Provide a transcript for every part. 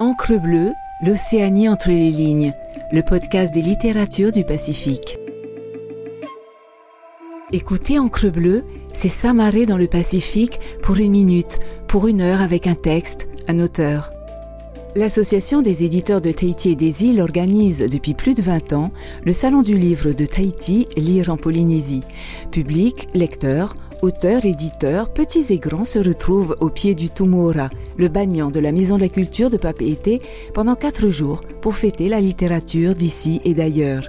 Encre bleue, l'Océanie entre les lignes, le podcast des littératures du Pacifique. Écoutez Encre bleue, c'est s'amarrer dans le Pacifique pour une minute, pour une heure avec un texte, un auteur. L'Association des éditeurs de Tahiti et des îles organise depuis plus de 20 ans le Salon du livre de Tahiti, Lire en Polynésie. Public, lecteurs, auteurs, éditeurs, petits et grands se retrouvent au pied du Tumora, le bagnan de la Maison de la Culture de Papeete, pendant quatre jours pour fêter la littérature d'ici et d'ailleurs.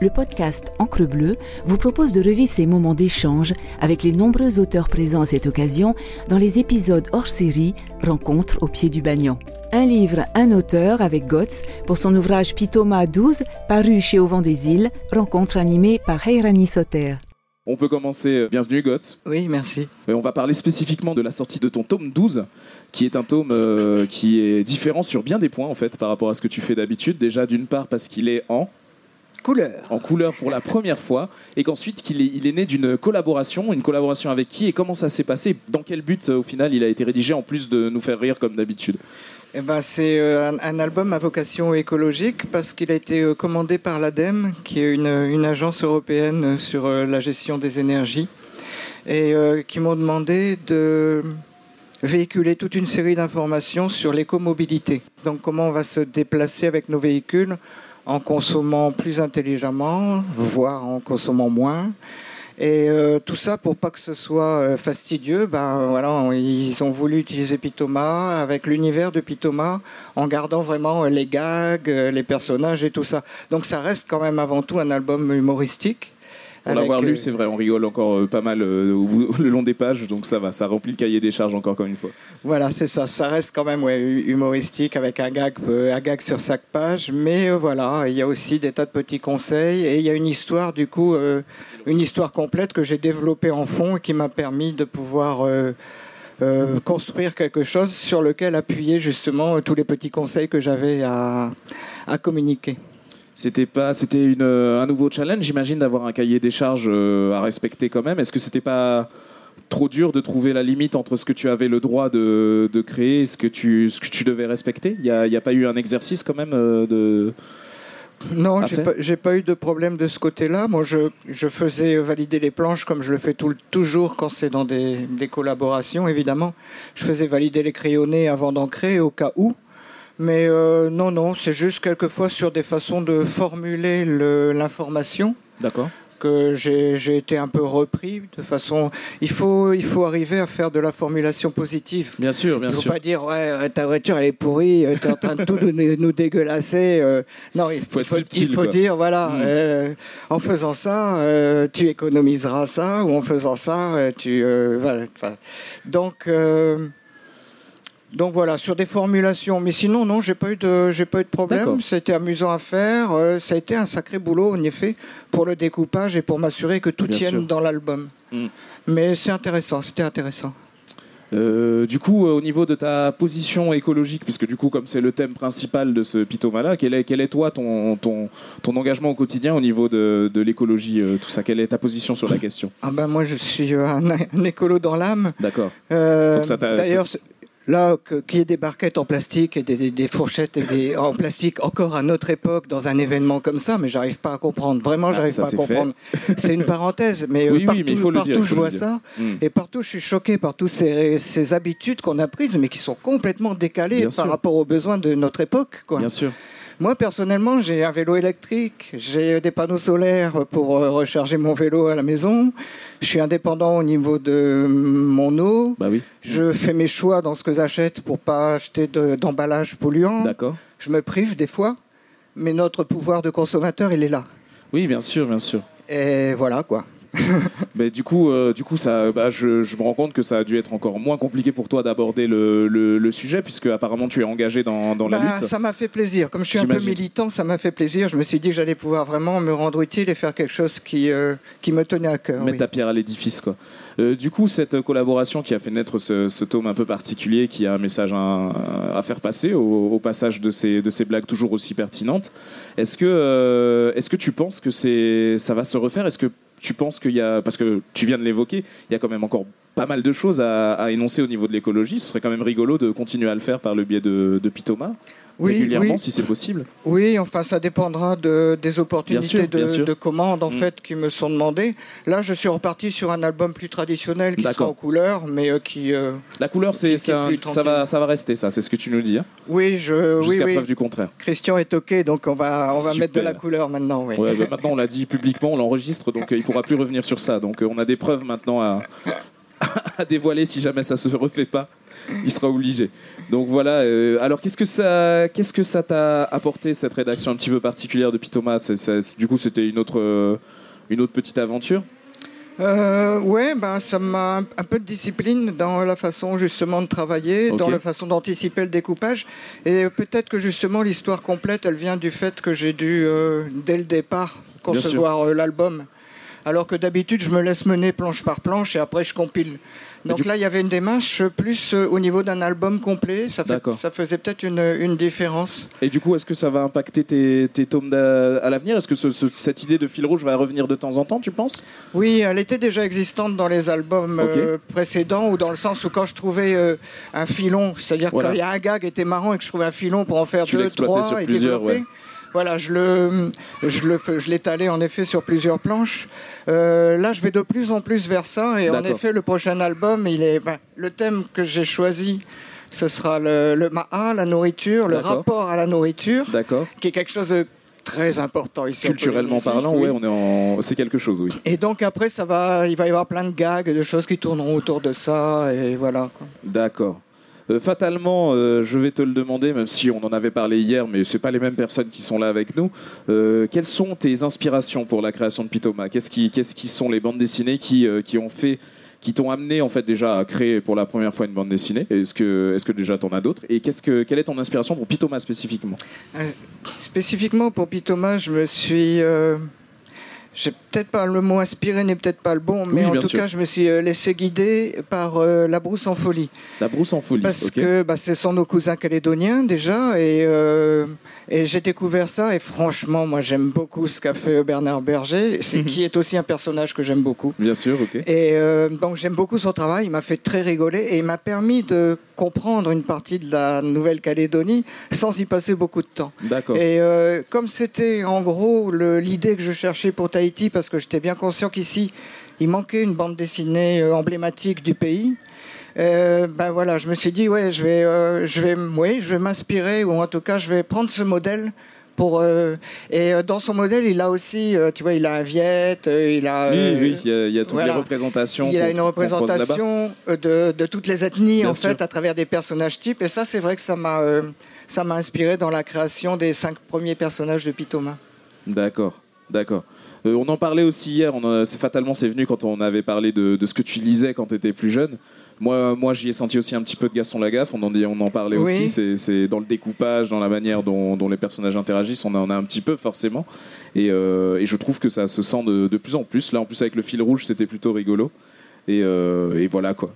Le podcast Encre Bleue vous propose de revivre ces moments d'échange avec les nombreux auteurs présents à cette occasion dans les épisodes hors série Rencontres au pied du Bagnan. Un livre, un auteur avec Gotz pour son ouvrage Pitoma 12, paru chez Au Vent des Îles, rencontre animée par Heirani Soter. On peut commencer. Bienvenue, Gotz. Oui, merci. Et on va parler spécifiquement de la sortie de ton tome 12, qui est un tome euh, qui est différent sur bien des points, en fait, par rapport à ce que tu fais d'habitude. Déjà, d'une part, parce qu'il est en Couleur. en couleur pour la première fois, et qu'ensuite qu'il est, il est né d'une collaboration, une collaboration avec qui et comment ça s'est passé, dans quel but euh, au final il a été rédigé en plus de nous faire rire comme d'habitude. Eh ben, c'est euh, un, album à vocation écologique parce qu'il a été euh, commandé par l'ADEME, qui est une, agence européenne sur euh, la gestion des énergies, et qui m'ont demandé de véhiculer toute une série d'informations sur l'écomobilité. Donc comment on va se déplacer avec nos véhicules en consommant plus intelligemment, voire en consommant moins. Et euh, tout ça pour pas que ce soit euh, fastidieux, ben voilà, ils ont voulu utiliser Pitoma avec l'univers de Pitoma en gardant vraiment euh, les gags, les personnages et tout ça. Donc ça reste quand même avant tout un album humoristique. Pour l'avoir euh, lu, c'est vrai, on rigole encore euh, pas mal euh, le long des pages, donc ça va, ça remplit le cahier des charges encore comme une fois. Voilà, c'est ça. Ça reste quand même ouais, humoristique avec un gag, euh, un gag sur chaque page. Mais euh, voilà, il y a aussi des tas de petits conseils et il y a une histoire du coup, euh, une histoire complète que j'ai développée en fond et qui m'a permis de pouvoir euh, euh, construire quelque chose sur lequel appuyer justement euh, tous les petits conseils que j'avais à, à communiquer. C'était pas, c'était une, euh, un nouveau challenge, j'imagine, d'avoir un cahier des charges euh, à respecter quand même. Est-ce que c'était pas trop dur de trouver la limite entre ce que tu avais le droit de, de créer et ce que tu, ce que tu devais respecter? Il n'y a, a pas eu un exercice quand même euh, de... Non, j'ai pas, pas eu de problème de ce côté-là. Moi, je, je faisais valider les planches comme je le fais tout, toujours quand c'est dans des, des collaborations, évidemment. Je faisais valider les crayonnés avant d'ancrer au cas où. Mais euh, non, non, c'est juste quelquefois sur des façons de formuler le- l'information D'accord que j'ai été un peu repris de façon. Il faut, il faut arriver à faire de la formulation positive. Bien sûr, bien Il ne faut sûr. pas dire ouais euh, ta voiture elle est pourrie, tu es en train de tout nous, nous dégueulasser. euh. non, il Faut il être faut, subtil, il faut dire voilà, Mm. euh, en faisant ça, euh, tu économiseras ça, ou en faisant ça, euh, tu euh, voilà. donc euh, donc voilà sur des formulations. Mais sinon non, j'ai pas eu de j'ai pas eu de problème. C'était amusant à faire. euh, ça a été un sacré boulot en effet pour le découpage et pour m'assurer que tout Bien tienne sûr. dans l'album. Mm. Mais c'est intéressant, c'était intéressant. Euh, du coup, euh, au niveau de ta position écologique, puisque du coup, comme c'est le thème principal de ce pitoma-là, quel est, quel est toi ton, ton, ton engagement au quotidien au niveau de, de l'écologie, euh, tout ça? Quelle est ta position sur la question? Ah ben moi je suis un, un écolo dans l'âme. D'accord. D'ailleurs, là, qu'il y ait des barquettes en plastique et des, fourchettes et des, en plastique encore à notre époque dans un événement comme ça, mais j'arrive pas à comprendre. Vraiment, Ah, j'arrive ça, pas à comprendre. C'est une parenthèse, mais euh, oui, partout, mais il faut le partout dire, il je le vois dire. ça. Hmm. Et partout, je suis choqué par toutes ces, ces habitudes qu'on a prises, mais qui sont complètement décalées Bien par sûr. rapport aux besoins de notre époque. Quoi. Bien sûr. Moi, personnellement, j'ai un vélo électrique, j'ai des panneaux solaires pour euh, recharger mon vélo à la maison. Je suis indépendant au niveau de mon eau. Bah oui. Je fais mes choix dans ce que j'achète pour pas acheter de- d'emballage polluant. D'accord. Je me prive des fois, mais notre pouvoir de consommateur, il est là. Oui, bien sûr, bien sûr. Et voilà quoi. Mais du coup, euh, du coup, ça, bah, je, je me rends compte que ça a dû être encore moins compliqué pour toi d'aborder le, le- le sujet, puisque apparemment tu es engagé dans, dans la Bah, lutte. ça m'a fait plaisir. Comme je suis un peu militant, ça m'a fait plaisir. Je me suis dit que j'allais pouvoir vraiment me rendre utile et faire quelque chose qui, euh, qui me tenait à cœur. mettre oui. ta pierre à l'édifice. quoi. Euh, du coup, cette collaboration qui a fait naître ce, ce tome un peu particulier, qui a un message à, à faire passer au, au passage de ces, de ces blagues toujours aussi pertinentes, est-ce que, euh, est-ce que tu penses que c'est, ça va se refaire? Est-ce que tu penses qu'il y a, parce que tu viens de l'évoquer, il y a quand même encore pas mal de choses à, à énoncer au niveau de l'écologie. Ce serait quand même rigolo de continuer à le faire par le biais de, de Pitoma Oui, régulièrement, oui. si c'est possible. Oui, enfin, ça dépendra de, des opportunités sûr, de, commandes en Mm. fait qui me sont demandées. Là, je suis reparti sur un album plus traditionnel qui sera en couleur, mais euh, qui. euh, La couleur, c'est, ça, va, ça va rester, ça, c'est ce que tu nous dis. hein, Oui, je. Jusqu'à oui. preuve du contraire. Christian est ok, donc on va, on va mettre de la couleur maintenant. Oui. Ouais, bah, maintenant, on l'a dit publiquement, on l'enregistre, donc euh, il pourra plus revenir sur ça. Donc on a des preuves maintenant à, à dévoiler si jamais ça se refait pas. Il sera obligé. Donc voilà. euh, alors qu'est-ce que ça, qu'est-ce que ça t'a apporté cette rédaction un petit peu particulière de Pitoma C'est- c'est- Du coup, c'était une autre, euh, une autre petite aventure? Euh, ouais, ben, ça m'a un- un peu de discipline dans la façon justement de travailler, Ok. dans la façon d'anticiper le découpage. Et peut-être que justement l'histoire complète, elle vient du fait que j'ai dû, euh, dès le départ, concevoir euh, l'album. Alors que d'habitude, je me laisse mener planche par planche et après je compile. Donc du- là, il y avait une démarche plus euh, au niveau d'un album complet. Ça, fait- D'accord. ça faisait peut-être une, une différence. Et du coup, est-ce que ça va impacter tes, tes tomes à l'avenir? Est-ce que ce- ce- cette idée de fil rouge va revenir de temps en temps, tu penses? Oui, elle était déjà existante dans les albums euh, précédents, ou dans le sens où quand je trouvais euh, un filon, c'est-à-dire Voilà. qu'il y a un gag qui était marrant et que je trouvais un filon pour en faire Tu deux, trois sur et plusieurs, développer. ouais. Voilà, je le, je le, je l'étalais en effet sur plusieurs planches. Euh, là, je vais de plus en plus vers ça, et en effet, le prochain album, il est, ben, le thème que j'ai choisi, ce sera le, le ma'a, la nourriture, le rapport à la nourriture, qui est quelque chose de très important ici. en Culturellement parlant, Oui. ouais, on est en... c'est quelque chose, oui. Et donc après, ça va, il va y avoir plein de gags, de choses qui tourneront autour de ça, et voilà. D'accord. Euh, fatalement, euh, je vais te le demander, même si on en avait parlé hier, mais c'est pas les mêmes personnes qui sont là avec nous. Euh, quelles sont tes inspirations pour la création de Pitoma? Qu'est-ce qui, qui sont les bandes dessinées qui, qui ont fait, qui t'ont amené en fait déjà à créer pour la première fois une bande dessinée? Est-ce que, est-ce que déjà t'en as d'autres? Et qu'est-ce que, quelle est ton inspiration pour Pitoma spécifiquement? Spécifiquement pour Pitoma, je me suis. J'ai peut-être pas le mot inspiré n'est peut-être pas le bon, mais Oui, en tout sûr. cas, je me suis euh, laissé guider par euh, La Brousse en folie. La brousse en folie. Parce que bah, ce sont nos cousins calédoniens déjà, et, euh, et j'ai découvert ça, et franchement, moi j'aime beaucoup ce qu'a fait Bernard Berger, qui est aussi un personnage que j'aime beaucoup. Bien sûr, ok. Et euh, donc j'aime beaucoup son travail, il m'a fait très rigoler et il m'a permis de comprendre une partie de la Nouvelle-Calédonie sans y passer beaucoup de temps. D'accord. Et comme c'était en gros l'idée que je cherchais pour Tahiti, parce que j'étais bien conscient qu'ici il manquait une bande dessinée euh, emblématique du pays. euh, ben voilà, je me suis dit ouais, je vais, euh, je vais, oui, je vais m'inspirer ou en tout cas je vais prendre ce modèle pour. euh, et dans son modèle, il a aussi, tu vois, il a un Viet, euh, il a. Oui, oui, il y a, il y a toutes voilà. les représentations. il a une représentation de, de toutes les ethnies Bien en sûr. fait à travers des personnages types et ça c'est vrai que ça m'a ça m'a inspiré dans la création des cinq premiers personnages de Pitoma. D'accord, d'accord. Euh, on en parlait aussi hier, on c'est fatalement c'est venu quand on avait parlé de, de ce que tu lisais quand tu étais plus jeune. Moi, moi j'y ai senti aussi un petit peu de Gaston Lagaffe, on en, dit- on en parlait Oui. aussi, c'est- c'est dans le découpage, dans la manière dont, dont les personnages interagissent, on en a un petit peu forcément. Et, euh, et je trouve que ça se sent de, de plus en plus. Là en plus avec le fil rouge c'était plutôt rigolo. Et, euh, et voilà quoi.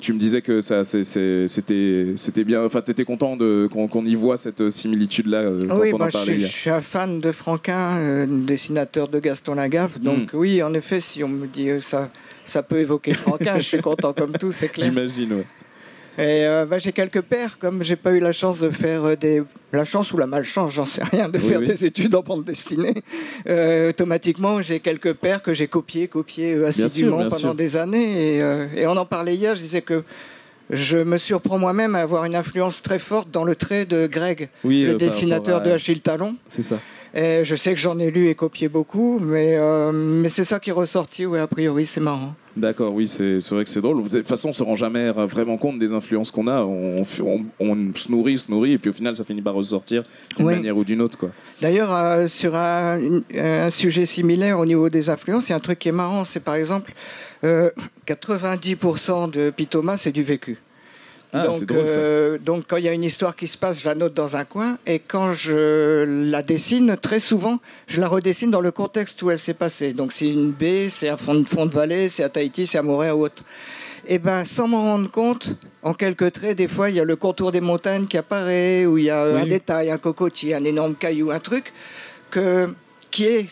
Tu me disais que ça, c'était c'était bien, enfin tu étais content de- qu'on y voit cette similitude-là euh, quand oui, on bah, en je, parlait je hier. suis un fan de Franquin, euh, dessinateur de Gaston Lagaffe. Donc Hmm. oui, en effet, si on me dit que ça, ça peut évoquer Franquin, je suis content comme tout, c'est clair. J'imagine, ouais. Et euh, bah, j'ai quelques pères, comme j'ai pas eu la chance de faire euh, des. La chance ou la malchance, j'en sais rien, de Oui, faire oui. des études en bande dessinée. Euh, automatiquement, j'ai quelques pères que j'ai copiés, copiés euh, sûr, assidûment bien pendant sûr. des années. Et, euh, et on en parlait hier, je disais que je me surprends moi-même à avoir une influence très forte dans le trait de Greg, Oui, le euh, dessinateur de Achille Talon. C'est ça. Et je sais que j'en ai lu et copié beaucoup, mais, euh, mais c'est ça qui est ressorti, ouais, a priori, c'est marrant. D'accord, oui, c'est vrai que c'est drôle. De toute façon, on se rend jamais vraiment compte des influences qu'on a. On, on- on se nourrit, se nourrit, et puis au final, ça finit par ressortir d'une Oui. manière ou d'une autre. Quoi. D'ailleurs, euh, sur un, sujet similaire au niveau des influences, il y a un truc qui est marrant, c'est par exemple euh, 90% de Pitoma, c'est du vécu. Ah, donc, drôle euh, donc quand il y a une histoire qui se passe, je la note dans un coin, et quand je la dessine, très souvent, je la redessine dans le contexte où elle s'est passée. Donc c'est une baie, c'est un fond de, fond de vallée, c'est à Tahiti, c'est à Montréal ou autre. Et ben, sans m'en rendre compte, en quelques traits, des fois, il y a le contour des montagnes qui apparaît, ou il y a un détail, un cocotier, un énorme caillou, un truc que, qui est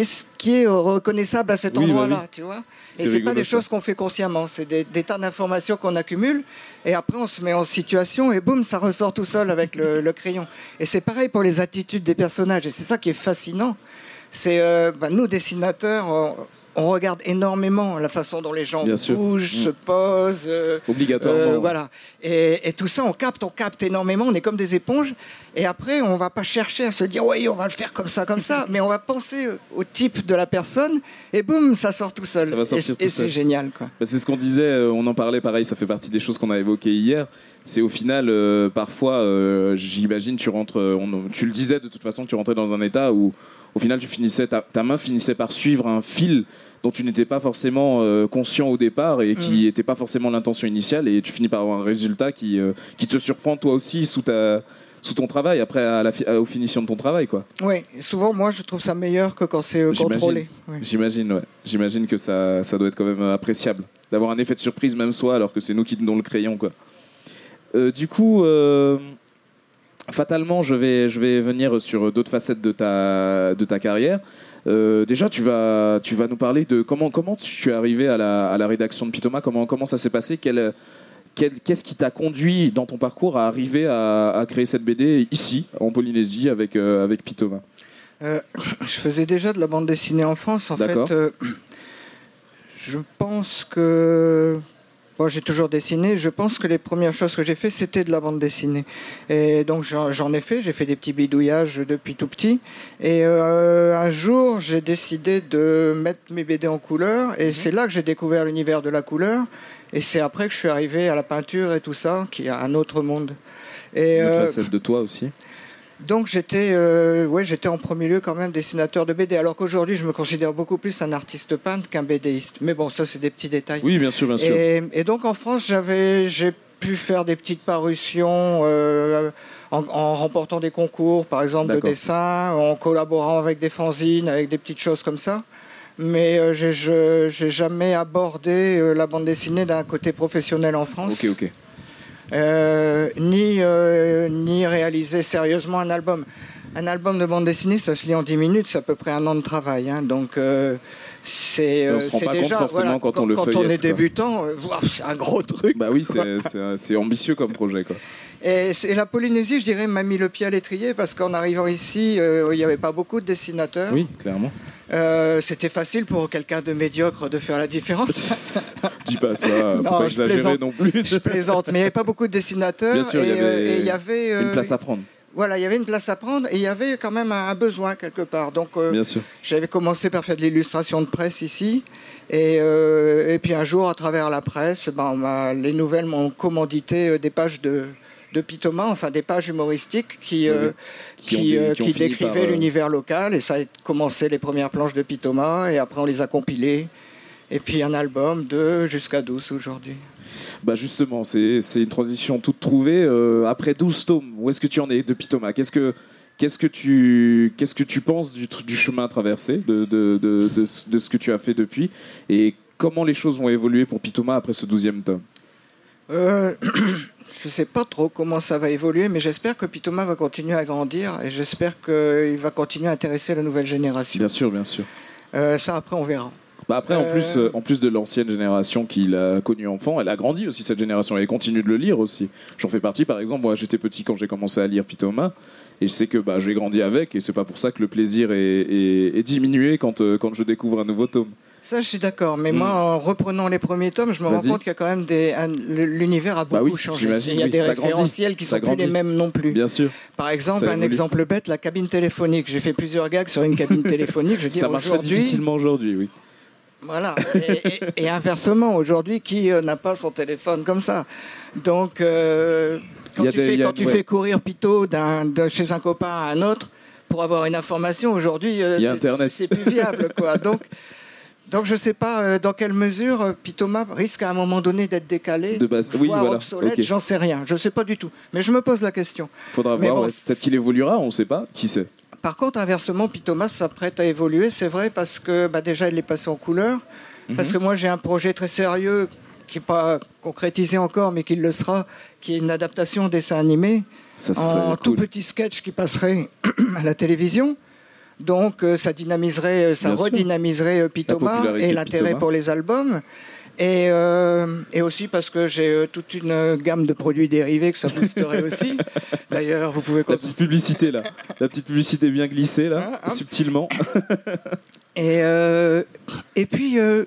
qui qui est, qui est reconnaissable à cet Oui, bah endroit-là, oui. tu vois. Et c'est pas des ça. choses qu'on fait consciemment, c'est des, des tas d'informations qu'on accumule et après on se met en situation et boum, ça ressort tout seul avec le, le crayon. Et c'est pareil pour les attitudes des personnages et c'est ça qui est fascinant. C'est euh, bah, nous dessinateurs, on, on regarde énormément la façon dont les gens Bien bougent, Mm. se posent. euh, Obligatoirement. euh, voilà. Et, et tout ça, on capte, on capte énormément. On est comme des éponges. Et après, on va pas chercher à se dire, oui, on va le faire comme ça, comme ça. Mais on va penser au type de la personne. Et boum, ça sort tout seul. Ça va sortir et tout et seul. c'est génial, quoi. Bah, c'est ce qu'on disait, euh, on en parlait pareil, ça fait partie des choses qu'on a évoquées hier. C'est au final, euh, parfois, euh, j'imagine, tu rentres, on- tu le disais de toute façon, tu rentrais dans un état où, au final, tu finissais, ta, ta main finissait par suivre un fil dont tu n'étais pas forcément euh, conscient au départ et qui Mm. n'était pas forcément l'intention initiale, et tu finis par avoir un résultat qui, euh, qui te surprend toi aussi sous ta sous ton travail après à la fi- à- aux finitions de ton travail quoi Oui, souvent, moi, je trouve ça meilleur que quand c'est euh, J'imagine. contrôlé. Oui. J'imagine, ouais. J'imagine que ça, ça doit être quand même euh, appréciable d'avoir un effet de surprise même soi alors que c'est nous qui donnons le crayon, quoi. Euh, du coup, euh, fatalement, je vais, je vais venir sur d'autres facettes de ta, de ta carrière. Euh, déjà, tu vas, tu vas nous parler de comment, comment tu es arrivé à la, à la rédaction de Pitoma, comment, comment ça s'est passé, quel- qu'est-ce qui t'a conduit dans ton parcours à arriver à, à créer cette BD ici, en Polynésie, avec, euh, avec Pitoma. Euh, je faisais déjà de la bande dessinée en France. En fait, euh, je pense que. Bon, j'ai toujours dessiné. Je pense que les premières choses que j'ai fait, c'était de la bande dessinée. Et donc, j'en ai fait. J'ai fait des petits bidouillages depuis tout petit. Et euh, un jour, j'ai décidé de mettre mes BD en couleur. Et c'est là que j'ai découvert l'univers de la couleur. Et c'est après que je suis arrivé à la peinture et tout ça, qui est un autre monde. Et, Une autre euh, facette de toi aussi. donc j'étais euh, ouais, j'étais en premier lieu quand même dessinateur de BD, alors qu'aujourd'hui je me considère beaucoup plus un artiste peintre qu'un BDiste. Mais bon, ça c'est des petits détails. Oui, bien sûr, bien sûr. Et, et donc en France, j'avais, j'ai pu faire des petites parutions euh, en, en remportant des concours, par exemple de dessin, en collaborant avec des fanzines, avec des petites choses comme ça. Mais euh, j'ai, je, j'ai jamais abordé euh, la bande dessinée d'un côté professionnel en France Ok, ok. euh, ni, euh, ni réaliser sérieusement un album. Un album de bande dessinée, ça se lit en 10 minutes, c'est à peu près un an de travail. hein. donc, euh, c'est on euh, se rend pas compte déjà. forcément quand on le Quand on feuillette, est quoi. débutant, c'est un gros truc. Bah oui, c'est ambitieux comme projet, quoi. Et, la Polynésie, je dirais, m'a mis le pied à l'étrier parce qu'en arrivant ici, euh, il n'y avait pas beaucoup de dessinateurs. Oui, clairement. Euh, C'était facile pour quelqu'un de médiocre de faire la différence. Dis pas ça, faut Non, pas je exagérer plaisante. non plus. je plaisante, mais il n'y avait pas beaucoup de dessinateurs. Bien sûr, il y euh, avait y avait Une euh, place à prendre, Voilà, il y avait une place à prendre et il y avait quand même un, besoin quelque part. Donc, euh, bien sûr. j'avais commencé par faire de l'illustration de presse ici. Et, euh, et puis un jour, à travers la presse, ben, on les nouvelles m'ont commandité euh, des pages de, de Pitoma, enfin des pages humoristiques qui, Qui décrivaient euh, l'univers local. Et ça a commencé les premières planches de Pitoma. Et après, on les a compilées. Et puis un album de jusqu'à 12 aujourd'hui. Bah justement, c'est une transition toute trouvée. Euh, après 12 tomes, où est-ce que tu en es depuis Thomas Qu'est-ce que Qu'est-ce que tu qu'est-ce que tu penses du, du chemin traversé, de, de, de, de, ce- de ce que tu as fait depuis, et comment les choses vont évoluer pour Pitoma après ce 12e tome? Euh, je ne sais pas trop comment ça va évoluer, mais j'espère que Pitoma va continuer à grandir et j'espère qu'il va continuer à intéresser la nouvelle génération. Bien sûr, bien sûr. Euh, ça, après, on verra. Bah après, en, Euh, plus, euh, en plus de l'ancienne génération qu'il a connue enfant, elle a grandi aussi cette génération et elle continue de le lire aussi. J'en fais partie, par exemple, moi j'étais petit quand j'ai commencé à lire Pitoma et je sais que bah, j'ai grandi avec et c'est pas pour ça que le plaisir est, est- est diminué quand, quand je découvre un nouveau tome. Ça, je suis d'accord. Mais Mm. moi, en reprenant les premiers tomes, je me rends compte qu'il y a quand même des. un- l'univers a Bah beaucoup oui, changé. Il y a oui. des Ça grandit. référentiels qui Ça sont plus les mêmes non plus. Bien sûr, Par exemple, Ça un évolue. exemple bête, la cabine téléphonique. J'ai fait plusieurs gags sur une cabine téléphonique. Je veux ça aujourd'hui, difficilement aujourd'hui, oui. Voilà. Et, et- et inversement, aujourd'hui, qui euh, n'a pas son téléphone comme ça? Donc, euh, quand tu, des- fais, il y a- quand tu ouais. fais courir Pito de chez un copain à un autre pour avoir une information, aujourd'hui, euh, c'est plus viable. Quoi. Donc, donc, je ne sais pas euh, dans quelle mesure euh, Pitoma risque à un moment donné d'être décalé, De base. Oui, voire voilà. obsolète, j'en sais rien. Je ne sais pas du tout. Mais je me pose la question. Faudra Mais voir. bon, ouais. c'est- Peut-être qu'il évoluera, on ne sait pas. Qui sait? Par contre, inversement, Pitoma s'apprête à évoluer, c'est vrai, parce que bah, déjà, il est passé en couleur. Parce Mhm. que moi, j'ai un projet très sérieux qui n'est pas concrétisé encore, mais qui le sera, qui est une adaptation dessin animé Ça en serait tout cool. petit sketch qui passerait à la télévision. Donc euh, ça dynamiserait, euh, ça Bien redynamiserait euh, Pitoma et l'intérêt pour les albums. Et, euh, et aussi parce que j'ai toute une gamme de produits dérivés que ça boosterait aussi. D'ailleurs, vous pouvez La continuer. petite publicité là, la petite publicité bien glissée là, Hein, hein. subtilement. Et, euh, et puis, euh,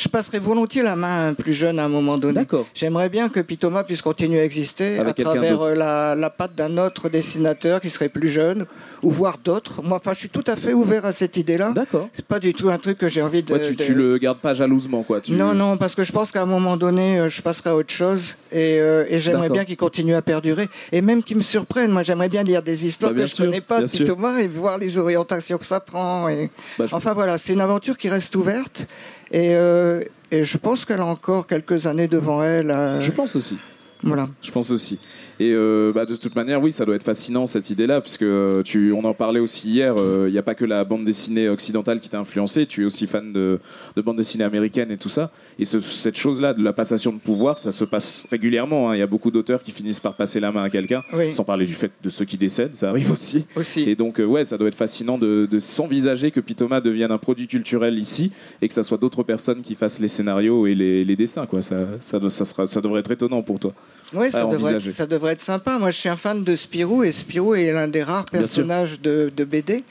je, je passerai volontiers la main à un plus jeune à un moment donné. D'accord. J'aimerais bien que Pitoma puisse continuer à exister Avec à travers euh, la, la patte d'un autre dessinateur qui serait plus jeune, ou voire d'autres. Moi, enfin, je suis tout à fait ouvert à cette idée-là. D'accord. C'est pas du tout un truc que j'ai envie de. Ouais, tu, de- tu le gardes pas jalousement quoi. Tu... Non, non, parce que je pense qu'à un moment donné, euh, je passerai à autre chose et, euh, et j'aimerais bien qu'il continue à perdurer et même qu'il me surprenne. Moi, j'aimerais bien lire des histoires Bah, bien que je sûr, connais pas de. Thomas et voir les orientations que ça prend. Et... Bah, je- Enfin voilà, c'est une aventure qui reste ouverte et, euh, et je pense qu'elle a encore quelques années devant elle. euh, Je pense aussi. Voilà. Je pense aussi. Et euh, bah, de toute manière, oui, ça doit être fascinant cette idée-là, parce que euh, tu, on en parlait aussi hier. euh, Il n'y a pas que la bande dessinée occidentale qui t'a influencé. Tu es aussi fan de, de bande dessinée américaine et tout ça. Et ce- cette chose-là, de la passation de pouvoir, ça se passe régulièrement. hein. Il y a beaucoup d'auteurs qui finissent par passer la main à quelqu'un, Oui. sans parler du fait de ceux qui décèdent, ça arrive aussi. Aussi. Et donc, euh, ouais, ça doit être fascinant de, de s'envisager que Pitoma devienne un produit culturel ici et que ça soit d'autres personnes qui fassent les scénarios et les, les dessins. Quoi. Ça, ça, doit- ça, sera, ça devrait être étonnant pour toi. Oui, ça, devrait être, envisager. ça devrait être sympa. Moi, je suis un fan de Spirou et Spirou est l'un des rares personnages de, de BD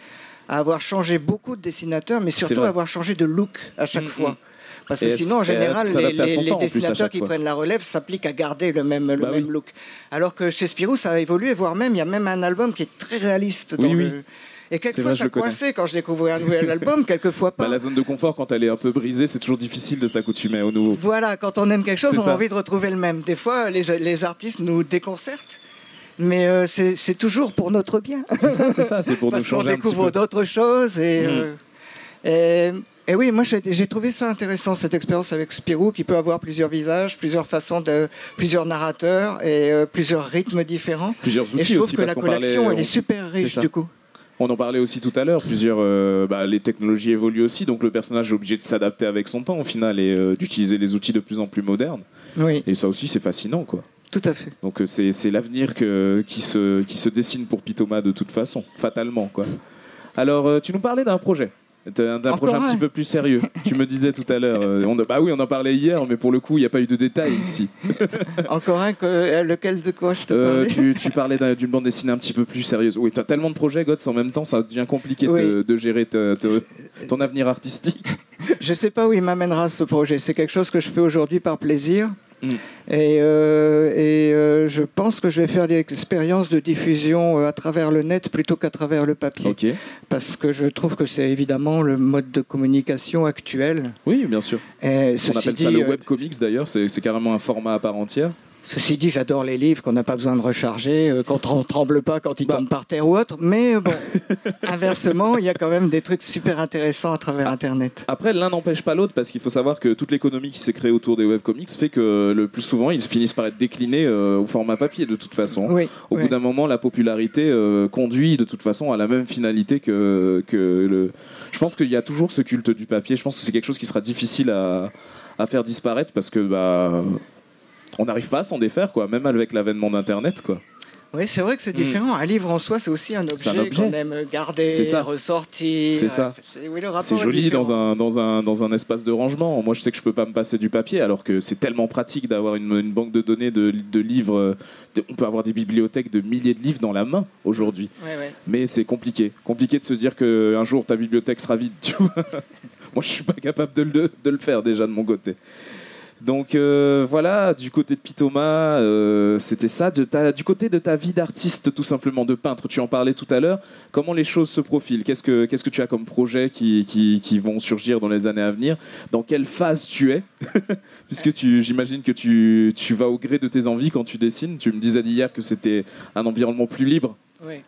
à avoir changé beaucoup de dessinateurs, mais surtout à avoir changé de look à chaque Mm, fois. mm. Parce que Et sinon, en général, les, dessinateurs qui fois. prennent la relève s'appliquent à garder le même, le Bah même oui. look. Alors que chez Spirou, ça a évolué, voire même, il y a même un album qui est très réaliste. Oui, dans oui. le- Et quelquefois, ça coinçait quand je découvrais un nouvel album, quelquefois pas. Bah, la zone de confort, quand elle est un peu brisée, c'est toujours difficile de s'accoutumer au nouveau. Voilà, quand on aime quelque chose, on a envie de retrouver le même. Des fois, les, les artistes nous déconcertent, mais euh, c'est toujours pour notre bien. C'est ça, c'est ça, c'est pour nous Parce qu'on changer petit découvre d'autres choses. Et, Mm. euh, et, et oui, moi j'ai trouvé ça intéressant, cette expérience avec Spirou, qui peut avoir plusieurs visages, plusieurs façons de. plusieurs narrateurs et euh, plusieurs rythmes différents. Plusieurs Et je outils trouve aussi, que la collection, parlait, elle est super riche du coup. On en parlait aussi tout à l'heure. Plusieurs, euh, bah, les technologies évoluent aussi, donc le personnage est obligé de s'adapter avec son temps au final et euh, d'utiliser les outils de plus en plus modernes. Oui, Et ça aussi, c'est fascinant, quoi. tout à fait. Donc euh, c'est c'est l'avenir que- qui se, qui se dessine pour Pitoma de toute façon, fatalement, quoi. Alors, tu nous parlais d'un projet. Encore projet un un petit peu plus sérieux. tu me disais tout à l'heure. euh, on bah oui, on en parlait hier, mais pour le coup, il n'y a pas eu de détails ici. Encore un, que, euh, lequel de quoi je te Euh, parlais tu, tu parlais d'un- d'une bande dessinée un petit peu plus sérieuse. Oui, tu as tellement de projets, Gods, en même temps, ça devient compliqué de- Oui. de, gérer te- te- ton avenir artistique. Je sais pas où il m'amènera ce projet. C'est quelque chose que je fais aujourd'hui par plaisir. Mm. Et, euh, et euh, je pense que je vais faire l'expérience de diffusion euh, à travers le net plutôt qu'à travers le papier. Parce que je trouve que c'est évidemment le mode de communication actuel. Oui, bien sûr. Et On appelle dit, ça le webcomics d'ailleurs, c'est carrément un format à part entière. Ceci dit, j'adore les livres qu'on n'a pas besoin de recharger, euh, qu'on ne tremble pas quand ils Bah. tombent par terre ou autre. Mais euh, bon, inversement, il y a quand même des trucs super intéressants à travers Ah. Internet. Après, l'un n'empêche pas l'autre parce qu'il faut savoir que toute l'économie qui s'est créée autour des webcomics fait que le plus souvent, ils finissent par être déclinés euh, au format papier de toute façon. Oui, Au oui. bout d'un moment, la popularité euh, conduit de toute façon à la même finalité que, que le. Je pense qu'il y a toujours ce culte du papier. Je pense que c'est quelque chose qui sera difficile à, à faire disparaître parce que bah, on n'arrive pas à s'en défaire, quoi, même avec l'avènement d'Internet. Quoi. Oui, c'est vrai que c'est différent. Un livre en soi, c'est aussi un objet, Hmm. objet. qu'on aime garder, C'est ça. ressortir. C'est ça. C'est oui, joli dans un, dans, un, dans un espace de rangement. Moi, je sais que je peux pas me passer du papier, alors que c'est tellement pratique d'avoir une, une banque de données de, de livres. euh, de- on peut avoir des bibliothèques de milliers de livres dans la main aujourd'hui. Ouais, ouais. Mais c'est compliqué. Compliqué de se dire qu'un jour ta bibliothèque sera vide. Tu vois Moi, je suis pas capable de le, de le faire déjà de mon côté. Donc euh, voilà, du côté de Pitoma, euh, c'était ça. Du côté de ta vie d'artiste, tout simplement, de peintre, tu en parlais tout à l'heure. Comment les choses se profilent? Qu'est-ce que que tu as comme projets qui, qui, qui vont surgir dans les années à venir? Dans quelle phase tu es? Puisque j'imagine que tu, tu vas au gré de tes envies quand tu dessines. Tu me disais d'hier que c'était un environnement plus libre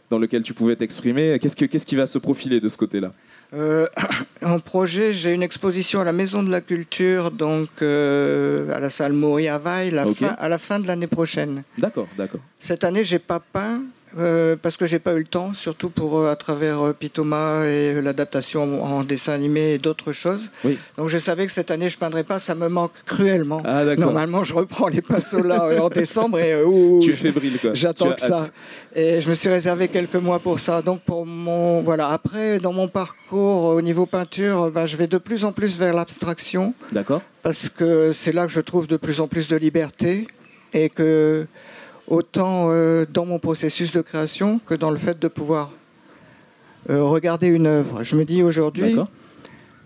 Dans lequel tu pouvais t'exprimer. Qu'est-ce, que, qu'est-ce qui va se profiler de ce côté-là? Euh, en projet, j'ai une exposition à la Maison de la Culture, donc euh, à la salle Maury à Vaille, la Ok. fin- à la fin de l'année prochaine. D'accord, d'accord. Cette année, j'ai pas peint. Euh, parce que j'ai pas eu le temps, surtout pour euh, à travers euh, Pitoma et l'adaptation en, en dessin animé et d'autres choses. Oui. Donc je savais que cette année je peindrais pas, ça me manque cruellement. Ah. Normalement, je reprends les pinceaux là en décembre et ouh, Tu es fébrile, quoi. J'attends que ça. hâte. Et je me suis réservé quelques mois pour ça. Donc pour mon voilà. Après, dans mon parcours au niveau peinture, ben, je vais de plus en plus vers l'abstraction D'accord parce que c'est là que je trouve de plus en plus de liberté et que autant euh, dans mon processus de création que dans le fait de pouvoir euh, regarder une œuvre. Je me dis aujourd'hui,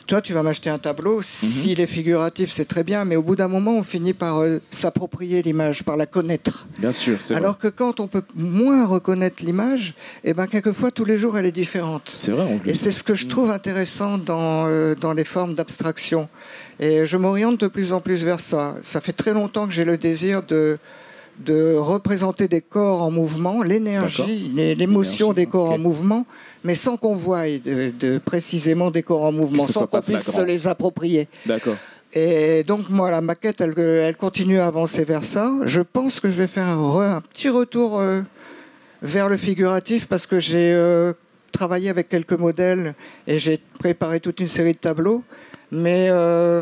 toi tu vas m'acheter un tableau, s'il est figuratif c'est très bien, mais au bout d'un moment on finit par euh, s'approprier l'image, par la connaître. Bien sûr, c'est vrai. Alors que quand on peut moins reconnaître l'image, eh ben quelquefois tous les jours elle est différente. C'est vrai, en plus. Et c'est ce que je trouve intéressant dans, euh, dans les formes d'abstraction. Et je m'oriente de plus en plus vers ça. Ça fait très longtemps que j'ai le désir de, de représenter des corps en mouvement, l'énergie, l'émotion des corps en mouvement, mais sans qu'on voie de, de précisément des corps en mouvement, sans qu'on puisse se les approprier. D'accord. Et donc, moi, la maquette, elle, elle continue à avancer vers ça. Je pense que je vais faire un, re- un petit retour euh, vers le figuratif parce que j'ai euh, travaillé avec quelques modèles et j'ai préparé toute une série de tableaux. Mais, euh,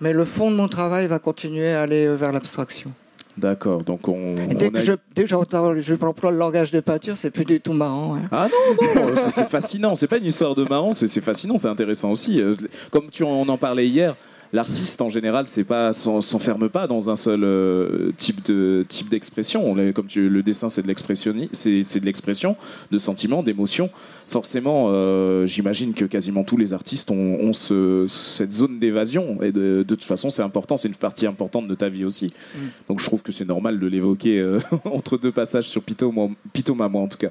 mais le fond de mon travail va continuer à aller vers l'abstraction. D'accord. Donc, on. Et dès on que a- je, dès que j'entends- je le langage de peinture, c'est plus du tout marrant. hein. Ah non, non, c'est- fascinant. C'est pas une histoire de marrant, c'est c'est fascinant, c'est intéressant aussi. Euh, Comme tu en, on en parlait hier, l'artiste en général, c'est pas s'en- s'enferme pas dans un seul euh, type de type d'expression. Comme tu, le dessin, c'est de l'expression, c'est de l'expression, de sentiments, d'émotions. Forcément, euh, j'imagine que quasiment tous les artistes ont, ont ce- cette zone d'évasion. Et de, de toute façon, c'est important, c'est une partie importante de ta vie aussi. Mm. Donc je trouve que c'est normal de l'évoquer euh, entre deux passages sur Pitoma, Pitoma, moi en tout cas.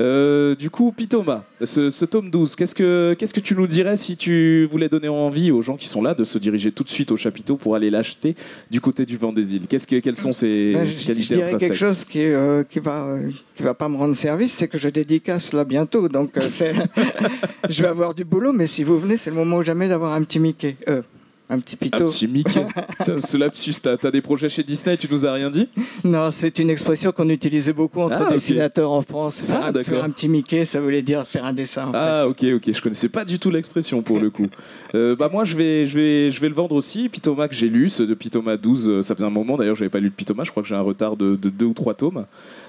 Euh, du coup, Pitoma, ce, ce tome 12, qu'est-ce que, qu'est-ce que tu nous dirais si tu voulais donner envie aux gens qui sont là de se diriger tout de suite au chapiteau pour aller l'acheter du côté du vent des îles? Qu'est-ce que, Quelles sont ses, Ben, ses je, je qualités dirais quelque chose qui, euh, qui va euh, qui va pas me rendre service, c'est que je dédicace là bientôt, donc je vais avoir du boulot. Mais si vous venez, c'est le moment ou jamais d'avoir un petit Mickey, un petit Un Pito. petit Mickey. Ce- lapsus, t'as, t'as des projets chez Disney, tu nous as rien dit? Non, c'est une expression qu'on utilisait beaucoup entre Ah, dessinateurs en France. Faire, Ah, un, faire un petit Mickey, ça voulait dire faire un dessin. en Ah ok ok je connaissais pas du tout l'expression pour le coup. Euh, bah moi je vais je vais je vais le vendre aussi. Pitoma que j'ai lu, ce de Pitoma 12, euh, ça faisait un moment d'ailleurs j'avais pas lu de Pitoma, je crois que j'ai un retard de, de deux ou trois tomes.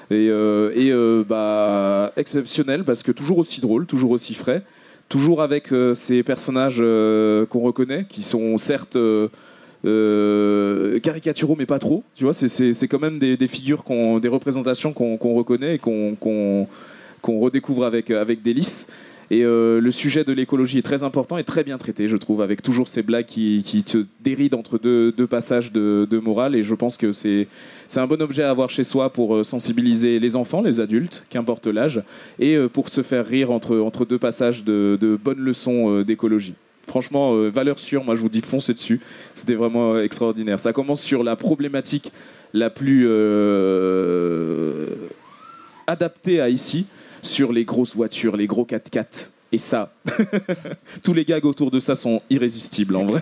Et, euh, et euh, bah exceptionnel parce que toujours aussi drôle, toujours aussi frais, toujours avec euh, ces personnages euh, qu'on reconnaît, qui sont certes euh, caricaturaux mais pas trop. Tu vois c'est quand même des, figures des représentations qu'on reconnaît et qu'on qu'on qu'on redécouvre avec, avec délice. Et euh, le sujet de l'écologie est très important et très bien traité, je trouve, avec toujours ces blagues qui, qui te dérident entre deux, passages de, morale. Et je pense que c'est un bon objet à avoir chez soi pour euh, sensibiliser les enfants, les adultes, qu'importe l'âge, et euh, pour se faire rire entre, entre deux passages de, de bonnes leçons d'écologie. Franchement, valeur sûre, moi je vous dis foncez dessus. C'était vraiment extraordinaire. Ça commence sur la problématique la plus adaptée à ici, sur les grosses voitures, les gros 4x4. Et ça, tous les gags autour de ça sont irrésistibles en vrai.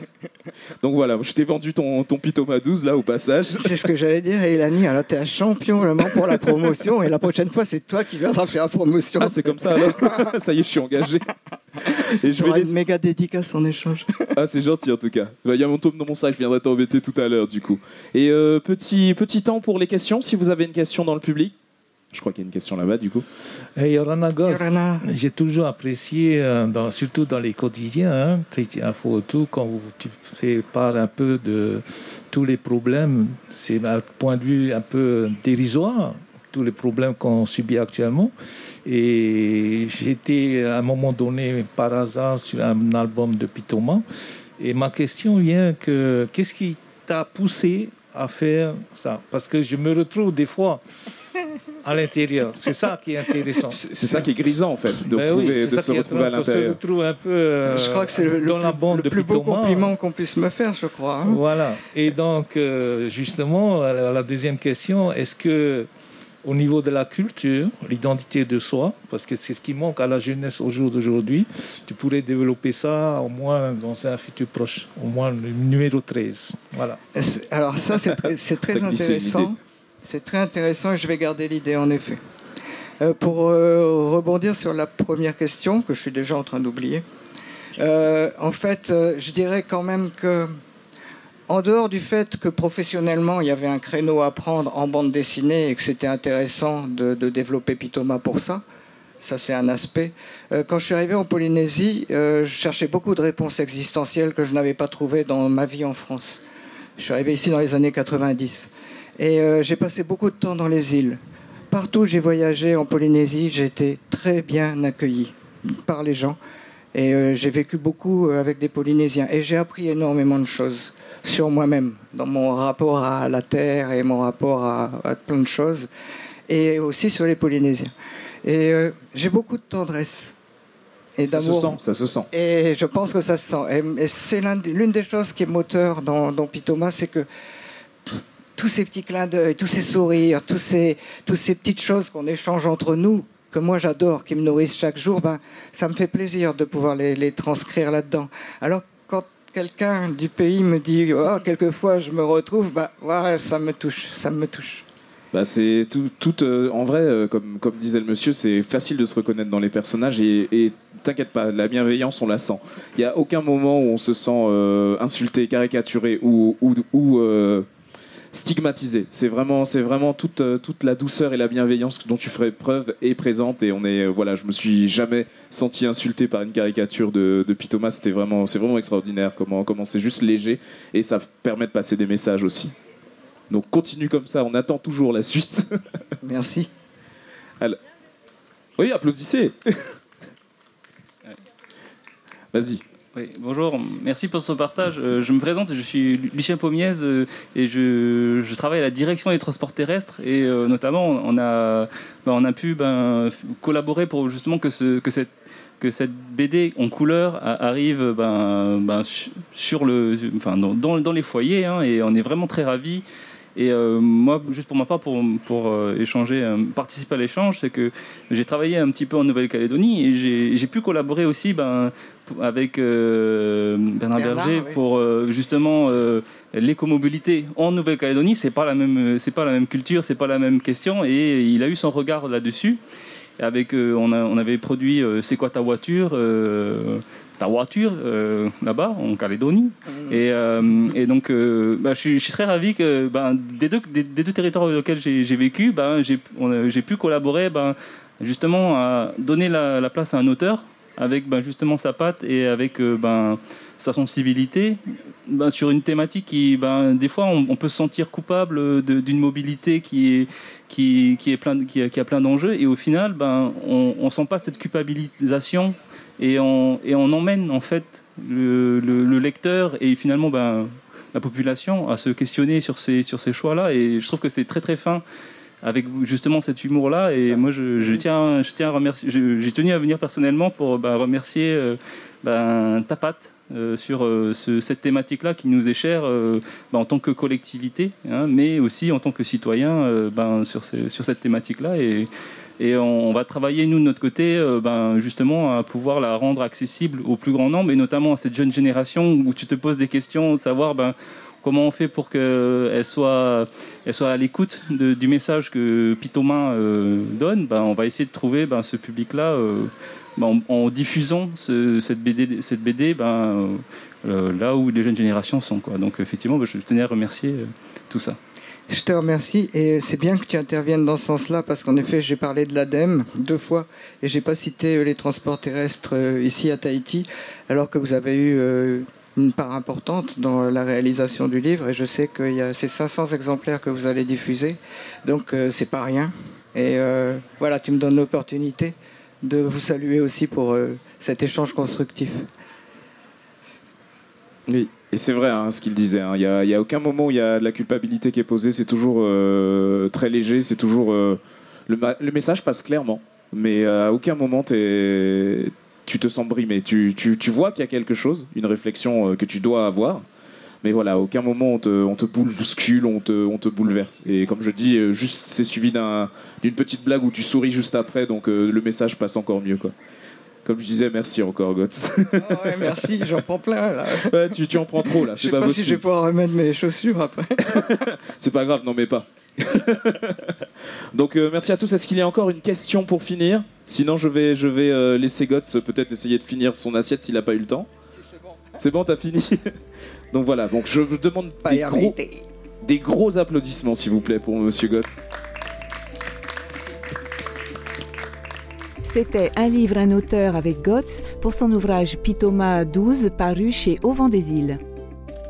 Donc voilà, je t'ai vendu ton, ton Pitoma 12 là au passage. C'est ce que j'allais dire, et Elani, alors t'es un champion vraiment pour la promotion, et la prochaine fois, c'est toi qui viendras faire la promotion. Ah, c'est comme ça alors Ça y est, je suis engagé. Et je vais laisser- une méga dédicace en échange. Ah, c'est gentil en tout cas. Bah, Il y a mon tome dans mon sac, je viendrai t'embêter tout à l'heure du coup. Et euh, petit, petit temps pour les questions, si vous avez une question dans le public. Je crois qu'il y a une question là-bas du coup. Et Yorana Goss, j'ai toujours apprécié, euh, dans- surtout dans les quotidiens, hein, Info et tout, quand vous, tu fais part un peu de tous les problèmes, c'est un point de vue un peu dérisoire, tous les problèmes qu'on subit actuellement. Et j'étais à un moment donné, par hasard, sur un album de Pitoma. Et ma question vient que qu'est-ce qui t'a poussé à faire ça? Parce que je me retrouve des fois à l'intérieur. C'est ça qui est intéressant. C'est ça qui est grisant en fait, de, Ben retrouver- oui, de se retrouver à l'intérieur. retrouve un peu euh, je crois que c'est le, dans plus, la bande le de plus beau compliment qu'on puisse me faire, je crois. hein. Voilà. Et donc, euh, justement, à la deuxième question, est-ce que au niveau de la culture, l'identité de soi, parce que c'est ce qui manque à la jeunesse au jour d'aujourd'hui, tu pourrais développer ça au moins dans un futur proche, au moins le numéro 13. Voilà. Alors ça, c'est très, intéressant. C'est très intéressant et je vais garder l'idée en effet. Euh, pour euh, rebondir sur la première question, que je suis déjà en train d'oublier, euh, en fait, je dirais quand même que, en dehors du fait que professionnellement, il y avait un créneau à prendre en bande dessinée et que c'était intéressant de, de, développer Pitoma pour ça, ça c'est un aspect. quand je suis arrivé en Polynésie, je cherchais beaucoup de réponses existentielles que je n'avais pas trouvées dans ma vie en France. Je suis arrivé ici dans les années 90. Et j'ai passé beaucoup de temps dans les îles partout où j'ai voyagé en Polynésie, j'ai été très bien accueilli par les gens. Et euh, j'ai vécu beaucoup avec des Polynésiens. Et j'ai appris énormément de choses sur moi-même, dans mon rapport à la terre et mon rapport à, plein de choses. Et aussi sur les Polynésiens. Et euh, j'ai beaucoup de tendresse. Et ça se sent, ça se sent. Et je pense que ça se sent. Et, c'est l'une des choses qui est moteur dans, dans Pitoma, c'est que tous ces petits clins d'œil, tous ces sourires, tous ces, toutes ces petites choses qu'on échange entre nous, que moi j'adore, qui me nourrissent chaque jour, ben, ça me fait plaisir de pouvoir les, transcrire là-dedans. Alors quand quelqu'un du pays me dit oh, quelquefois je me retrouve, ben, ouais, ça me touche, ça me touche. Bah c'est tout, euh, en vrai, euh, comme, disait le monsieur, c'est facile de se reconnaître dans les personnages et, t'inquiète pas, la bienveillance, on la sent. Il n'y a aucun moment où on se sent euh, insulté, caricaturé ou, ou stigmatisé. C'est vraiment, c'est vraiment toute, euh, toute la douceur et la bienveillance dont tu ferais preuve est présente. Et on est, euh, voilà, je me suis jamais senti insulté par une caricature de, de Pitoma. C'était vraiment, c'est vraiment extraordinaire comment, comment c'est juste léger et ça permet de passer des messages aussi. Donc continue comme ça. On attend toujours la suite. Merci. Oui, applaudissez. Vas-y. Oui, bonjour, merci pour ce partage. Euh, je me présente, je suis Lucien Pommiez euh, et je, travaille à la direction des transports terrestres et euh, notamment on a, ben, on a pu ben, collaborer pour justement que, ce, que, cette, BD en couleur arrive ben, ben sur le, enfin, dans, les foyers hein, et on est vraiment très ravis. Et moi, juste pour ma part, pour, échanger, participer à l'échange, c'est que j'ai travaillé un petit peu en Nouvelle-Calédonie et j'ai pu collaborer aussi avec Bernard, Berger pour justement l'écomobilité en Nouvelle-Calédonie. C'est pas la même, c'est pas la même culture, c'est pas la même question, et il a eu son regard là-dessus. Avec, on, on, avait produit C'est quoi ta voiture ta voiture euh, là-bas en Calédonie. Mm. Et, euh, et, donc, euh, bah, je, suis, très ravi que ben, des, deux, des, deux territoires dans lesquels j'ai vécu, ben, j'ai pu collaborer justement à donner la, place à un auteur avec ben, justement sa patte et avec ben, sa sensibilité ben, sur une thématique qui, des fois, on, peut se sentir coupable d'une mobilité qui est, qui, est plein, qui, a plein d'enjeux et au final, on ne sent pas cette culpabilisation et on, emmène en fait le, le, lecteur et finalement la population à se questionner sur ces, sur ces choix-là. Et je trouve que c'est très très fin avec justement cet humour-là. Et moi, je, je, tiens, je tiens à remercier. J'ai tenu à venir personnellement pour ben, remercier euh, Tapat. Euh, sur euh, ce, cette thématique-là qui nous est chère ben, en tant que collectivité, hein, mais aussi en tant que citoyen ben, sur, ces, sur cette thématique-là. Et et on, va travailler, nous, de notre côté, euh, ben, justement, à pouvoir la rendre accessible au plus grand nombre, et notamment à cette jeune génération où tu te poses des questions, de savoir ben, comment on fait pour qu'elle soit, elle soit à l'écoute du message que Pitoma euh, donne. Ben, on va essayer de trouver ben, ce public-là euh, ben, en, diffusant cette BD, cette BD ben, là où les jeunes générations sont. Quoi. Donc, effectivement, ben, je tenais à remercier tout ça. Je te remercie et c'est bien que tu interviennes dans ce sens-là parce qu'en effet, j'ai parlé de l'ADEME deux fois et j'ai pas cité euh, les transports terrestres euh, ici à Tahiti, alors que vous avez eu euh, une part importante dans la réalisation du livre et je sais qu'il y a ces 500 exemplaires que vous allez diffuser, donc c'est pas rien. Et voilà, tu me donnes l'opportunité de vous saluer aussi pour cet échange constructif. Oui. Et c'est vrai hein, ce qu'il disait. Hein. Il n'y a, aucun moment où il y a de la culpabilité qui est posée. C'est toujours euh, très léger. C'est toujours euh, le, message passe clairement, mais à aucun moment tu te sens brimé. Tu, vois qu'il y a quelque chose, une réflexion euh, que tu dois avoir. Mais voilà, à aucun moment on te, on te bouscule, on te, on te bouleverse. Et comme je dis, juste c'est suivi d'une petite blague où tu souris juste après, donc le message passe encore mieux. Quoi. Comme je disais, merci encore. Oh ouais, merci, j'en prends plein là. Ouais, tu, tu en prends trop là, c'est pas, pas si je vais pouvoir remettre mes chaussures après. c'est pas grave, n'en mets pas. Donc euh, merci à tous. Est-ce qu'il y a encore une question pour finir? Sinon, je vais, je vais euh, laisser Gotts peut-être essayer de finir son assiette s'il n'a pas eu le temps. C'est bon, t'as fini? Donc voilà, donc je vous demande des gros, des gros applaudissements, s'il vous plaît, pour Monsieur Gotts. C'était Un livre, un auteur avec Gotts pour son ouvrage Pitoma 12 paru chez Auvent des Îles.